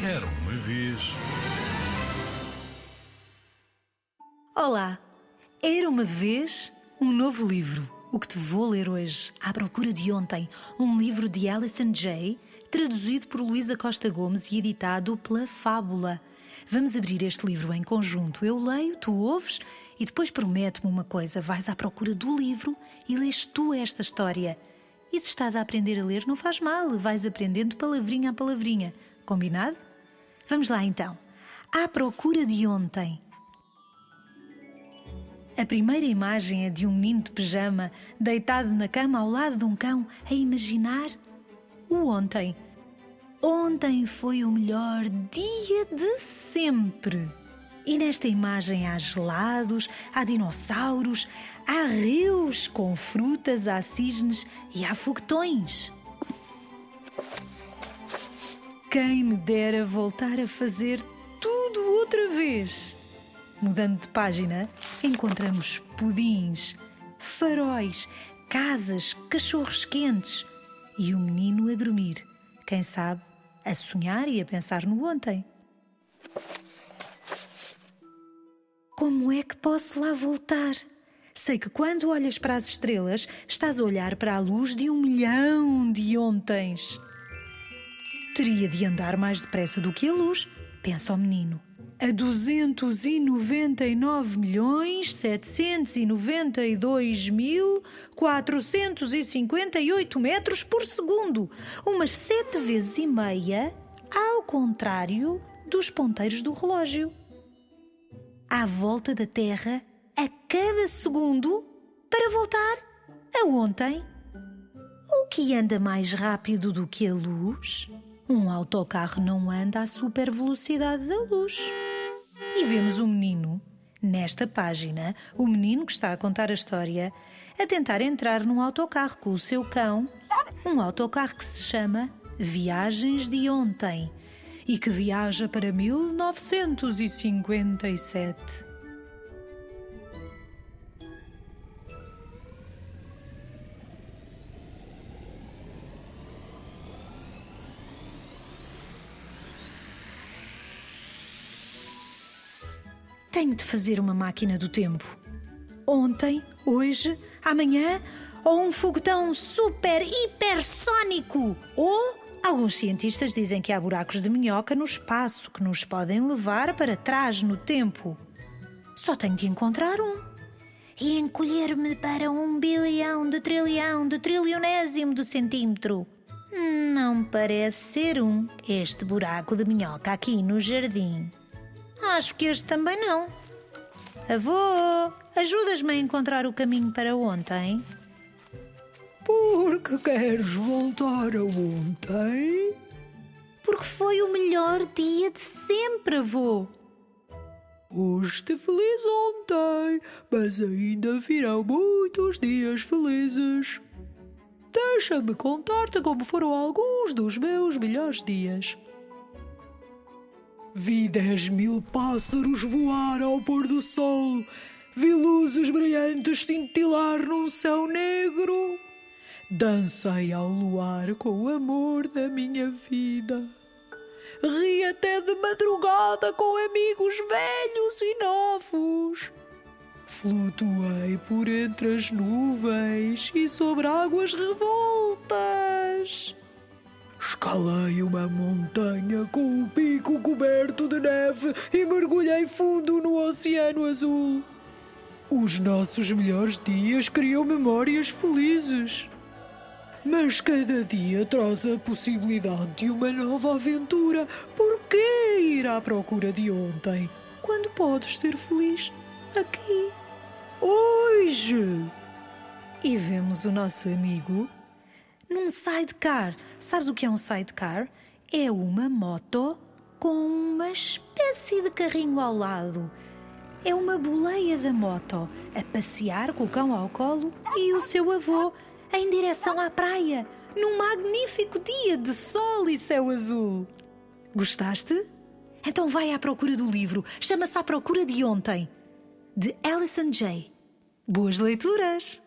Era uma vez. Olá! Era uma vez um novo livro. O que te vou ler hoje, À Procura de Ontem, um livro de Alison Jay, traduzido por Luísa Costa Gomes e editado pela Fábula. Vamos abrir este livro em conjunto. Eu leio, tu ouves e depois prometo-me uma coisa: vais à procura do livro e lês tu esta história. E se estás a aprender a ler, não faz mal, vais aprendendo palavrinha a palavrinha. Combinado? Vamos lá então. À procura de ontem. A primeira imagem é de um menino de pijama deitado na cama ao lado de um cão a imaginar o ontem. Ontem foi o melhor dia de sempre. E nesta imagem há gelados, há dinossauros, há rios com frutas, há cisnes e há foguetões. Quem me dera voltar a fazer tudo outra vez. Mudando de página, encontramos pudins, faróis, casas, cachorros quentes e o menino a dormir. Quem sabe, a sonhar e a pensar no ontem. Como é que posso lá voltar? Sei que quando olhas para as estrelas, estás a olhar para a luz de um milhão de ontens. Teria de andar mais depressa do que a luz, pensa o menino. A 299 milhões 792 mil 458 metros por segundo, umas sete vezes e meia, ao contrário dos ponteiros do relógio à volta da Terra a cada segundo para voltar a ontem. O que anda mais rápido do que a luz? Um autocarro não anda à super velocidade da luz. E vemos o menino, nesta página, o menino que está a contar a história, a tentar entrar num autocarro com o seu cão, um autocarro que se chama Viagens de Ontem e que viaja para 1957. Tenho de fazer uma máquina do tempo. Ontem, hoje, amanhã, ou um foguetão super hipersónico, ou Alguns cientistas dizem que há buracos de minhoca no espaço que nos podem levar para trás no tempo. Só tenho de encontrar um. E encolher-me para um bilhão de trilhão de trilionésimo de centímetro. Não parece ser um, este buraco de minhoca aqui no jardim. Acho que este também não. Avô, ajudas-me a encontrar o caminho para ontem? Porque queres voltar a ontem? Porque foi o melhor dia de sempre, avô. Hoje te feliz ontem, mas ainda virão muitos dias felizes. Deixa-me contar-te como foram alguns dos meus melhores dias. Vi dez mil pássaros voar ao pôr do sol. Vi luzes brilhantes cintilar num céu negro. Dancei ao luar com o amor da minha vida. Ri até de madrugada com amigos velhos e novos. Flutuei por entre as nuvens e sobre águas revoltas. Escalei uma montanha com o pico coberto de neve e mergulhei fundo no oceano azul. Os nossos melhores dias criam memórias felizes. Mas cada dia traz a possibilidade de uma nova aventura. Por que ir à procura de ontem, quando podes ser feliz aqui, hoje? E vemos o nosso amigo num sidecar. Sabes o que é um sidecar? É uma moto com uma espécie de carrinho ao lado. É uma boleia da moto a passear com o cão ao colo e o seu avô em direção à praia, num magnífico dia de sol e céu azul. Gostaste? Então vai à procura do livro. Chama-se À Procura de Ontem, de Alison Jay. Boas leituras!